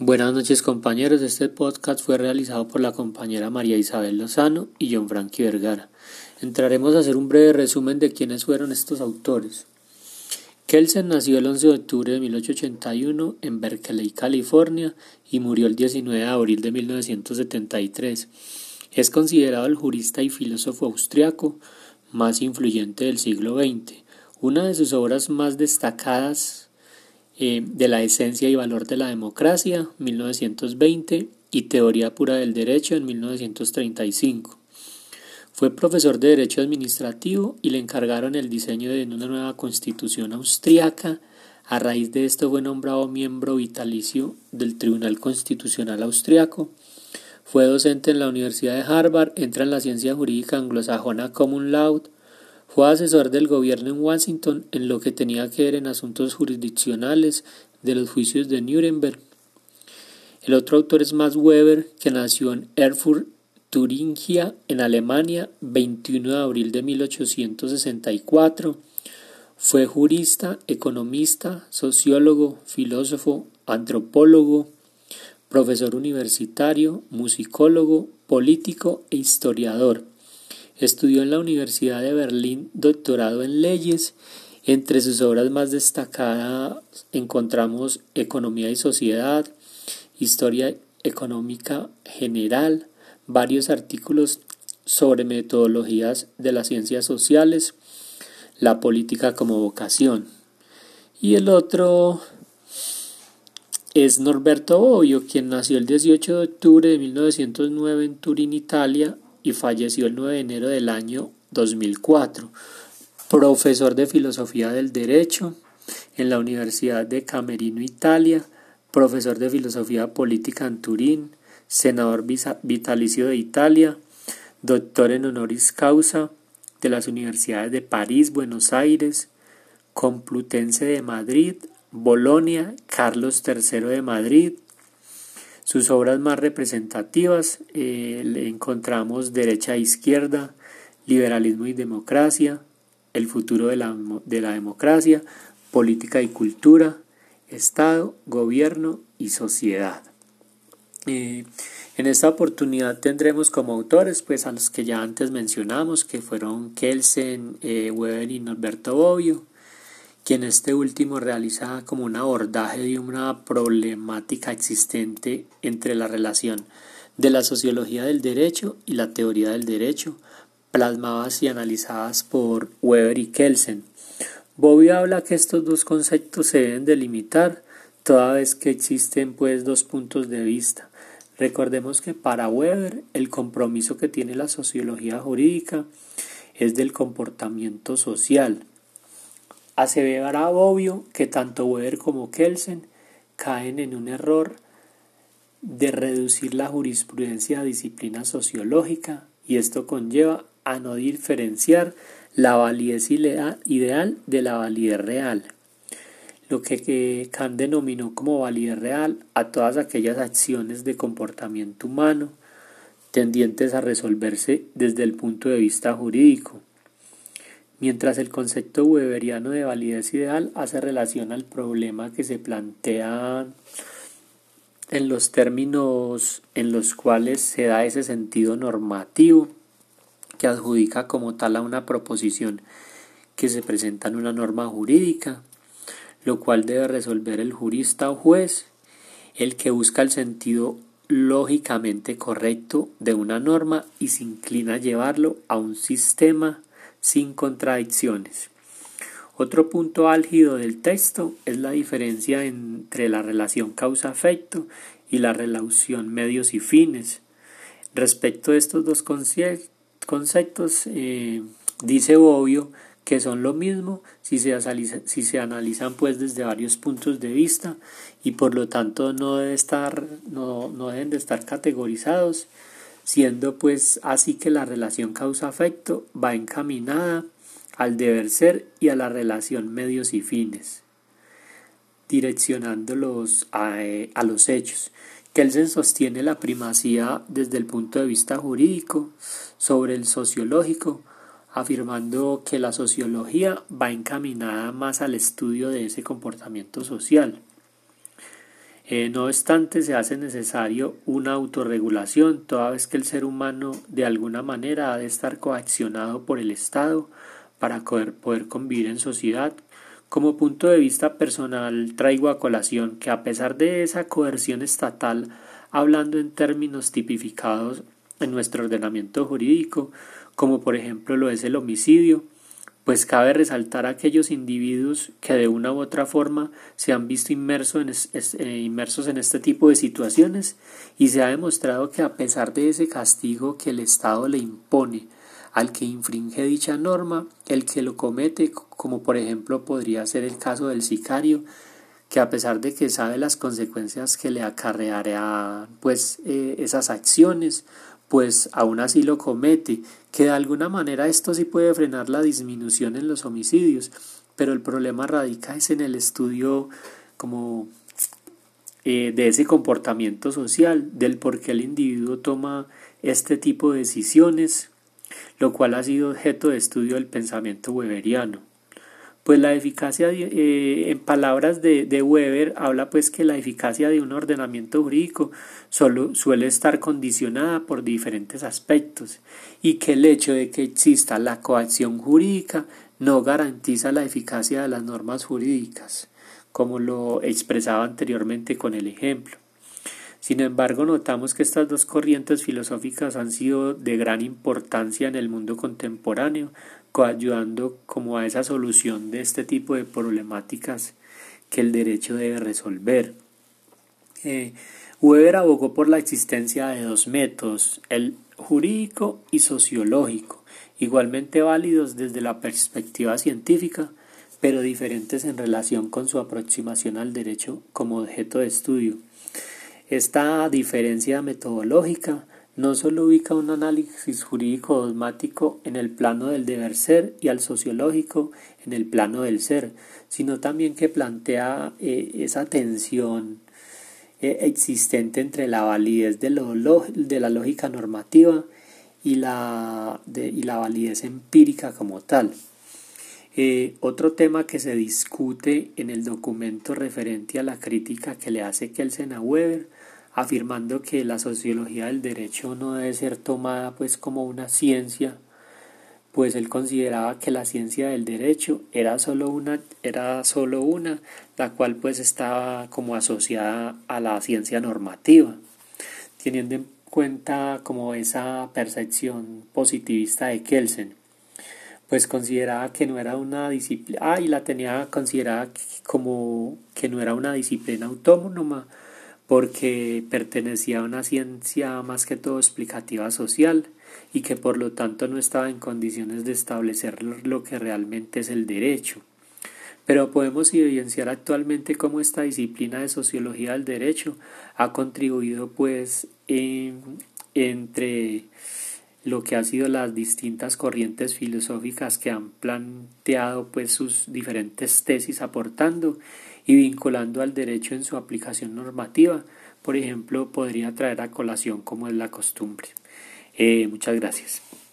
Buenas noches compañeros, este podcast fue realizado por la compañera María Isabel Lozano y John Frankie Vergara. Entraremos a hacer un breve resumen de quiénes fueron estos autores. Kelsen nació el 11 de octubre de 1881 en Berkeley, California, y murió el 19 de abril de 1973. Es considerado el jurista y filósofo austriaco más influyente del siglo XX. Una de sus obras más destacadas eh, de la esencia y valor de la democracia, 1920, y Teoría pura del derecho en 1935. Fue profesor de Derecho Administrativo y le encargaron el diseño de una nueva constitución austriaca. A raíz de esto fue nombrado miembro vitalicio del Tribunal Constitucional Austriaco. Fue docente en la Universidad de Harvard, entra en la ciencia jurídica anglosajona Common Law fue asesor del gobierno en Washington en lo que tenía que ver en asuntos jurisdiccionales de los juicios de Nuremberg. El otro autor es Max Weber, que nació en Erfurt, Turingia, en Alemania, 21 de abril de 1864. Fue jurista, economista, sociólogo, filósofo, antropólogo, profesor universitario, musicólogo, político e historiador. Estudió en la Universidad de Berlín doctorado en leyes. Entre sus obras más destacadas encontramos Economía y Sociedad, Historia Económica General, varios artículos sobre metodologías de las ciencias sociales, la política como vocación. Y el otro es Norberto Bobbio, quien nació el 18 de octubre de 1909 en Turín, Italia, y falleció el 9 de enero del año 2004. Profesor de Filosofía del Derecho en la Universidad de Camerino, Italia, profesor de Filosofía Política en Turín, senador vitalicio de Italia, doctor en honoris causa de las universidades de París, Buenos Aires, Complutense de Madrid, Bolonia, Carlos III de Madrid, sus obras más representativas eh, encontramos Derecha e Izquierda, Liberalismo y Democracia, El futuro de la, de la democracia, Política y Cultura, Estado, Gobierno y Sociedad. Eh, en esta oportunidad tendremos como autores pues a los que ya antes mencionamos, que fueron Kelsen, eh, Weber y Norberto Bobbio, quien este último realiza como un abordaje de una problemática existente entre la relación de la sociología del derecho y la teoría del derecho, plasmadas y analizadas por Weber y Kelsen. Bobby habla que estos dos conceptos se deben delimitar toda vez que existen pues dos puntos de vista. Recordemos que para Weber el compromiso que tiene la sociología jurídica es del comportamiento social, Aseverará obvio que tanto Weber como Kelsen caen en un error de reducir la jurisprudencia a disciplina sociológica y esto conlleva a no diferenciar la validez ideal de la validez real, lo que Kant denominó como validez real a todas aquellas acciones de comportamiento humano tendientes a resolverse desde el punto de vista jurídico mientras el concepto weberiano de validez ideal hace relación al problema que se plantea en los términos en los cuales se da ese sentido normativo que adjudica como tal a una proposición que se presenta en una norma jurídica, lo cual debe resolver el jurista o juez, el que busca el sentido lógicamente correcto de una norma y se inclina a llevarlo a un sistema sin contradicciones. Otro punto álgido del texto es la diferencia entre la relación causa-efecto y la relación medios y fines. Respecto a estos dos conceptos, eh, dice Bobbio que son lo mismo si se, analizan pues desde varios puntos de vista y por lo tanto no, debe estar, no, no deben de estar categorizados siendo pues así que la relación causa-afecto va encaminada al deber ser y a la relación medios y fines, direccionándolos a, a los hechos. Kelsen sostiene la primacía desde el punto de vista jurídico sobre el sociológico, afirmando que la sociología va encaminada más al estudio de ese comportamiento social. Eh, no obstante, se hace necesario una autorregulación, toda vez que el ser humano de alguna manera ha de estar coaccionado por el Estado para poder, convivir en sociedad. Como punto de vista personal, traigo a colación que a pesar de esa coerción estatal, hablando en términos tipificados en nuestro ordenamiento jurídico, como por ejemplo lo es el homicidio, pues cabe resaltar a aquellos individuos que de una u otra forma se han visto eh, inmersos en este tipo de situaciones y se ha demostrado que a pesar de ese castigo que el Estado le impone al que infringe dicha norma, el que lo comete, como por ejemplo podría ser el caso del sicario, que a pesar de que sabe las consecuencias que le acarreará pues eh, esas acciones pues aún así lo comete, que de alguna manera esto sí puede frenar la disminución en los homicidios, pero el problema radica es en el estudio como eh, de ese comportamiento social, del por qué el individuo toma este tipo de decisiones, lo cual ha sido objeto de estudio del pensamiento weberiano. Pues la eficacia, eh, en palabras de, de, Weber, habla pues que la eficacia de un ordenamiento jurídico solo suele estar condicionada por diferentes aspectos y que el hecho de que exista la coacción jurídica no garantiza la eficacia de las normas jurídicas, como lo expresaba anteriormente con el ejemplo. Sin embargo, notamos que estas dos corrientes filosóficas han sido de gran importancia en el mundo contemporáneo, coayudando como a esa solución de este tipo de problemáticas que el derecho debe resolver. Eh, Weber abogó por la existencia de dos métodos, el jurídico y sociológico, igualmente válidos desde la perspectiva científica, pero diferentes en relación con su aproximación al derecho como objeto de estudio. Esta diferencia metodológica no solo ubica un análisis jurídico dogmático en el plano del deber ser y al sociológico en el plano del ser, sino también que plantea eh, esa tensión eh, existente entre la validez de, la lógica normativa y la, y la validez empírica como tal. Eh, otro tema que se discute en el documento referente a la crítica que le hace Kelsen a Weber, afirmando que la sociología del derecho no debe ser tomada pues como una ciencia, pues él consideraba que la ciencia del derecho era solo una, era solo una, la cual pues estaba como asociada a la ciencia normativa, teniendo en cuenta como esa percepción positivista de Kelsen pues consideraba que no era una disciplina, ah, y la tenía considerada como que no era una disciplina autónoma, porque pertenecía a una ciencia más que todo explicativa social y que por lo tanto no estaba en condiciones de establecer lo que realmente es el derecho. Pero podemos evidenciar actualmente cómo esta disciplina de sociología del derecho ha contribuido pues entre lo que ha sido las distintas corrientes filosóficas que han planteado pues sus diferentes tesis aportando y vinculando al derecho en su aplicación normativa, por ejemplo, podría traer a colación como es la costumbre. Eh, muchas gracias.